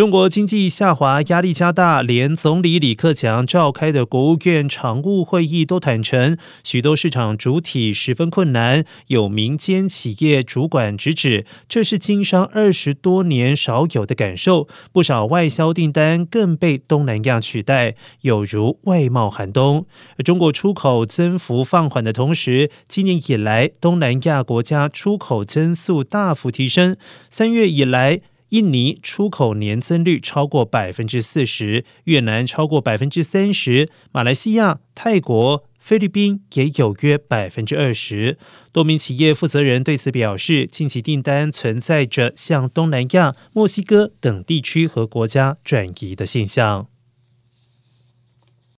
中国经济下滑压力加大，连总理李克强召开的国务院常务会议都坦诚，许多市场主体十分困难。有民间企业主管直指，这是经商二十多年少有的感受。不少外销订单更被东南亚取代，有如外贸寒冬。中国出口增幅放缓的同时，今年以来东南亚国家出口增速大幅提升。三月以来。印尼出口年增率超过百分之四十，越南超过百分之三十，马来西亚、泰国、菲律宾也有约百分之二十。多名企业负责人对此表示，近期订单存在着向东南亚、墨西哥等地区和国家转移的现象。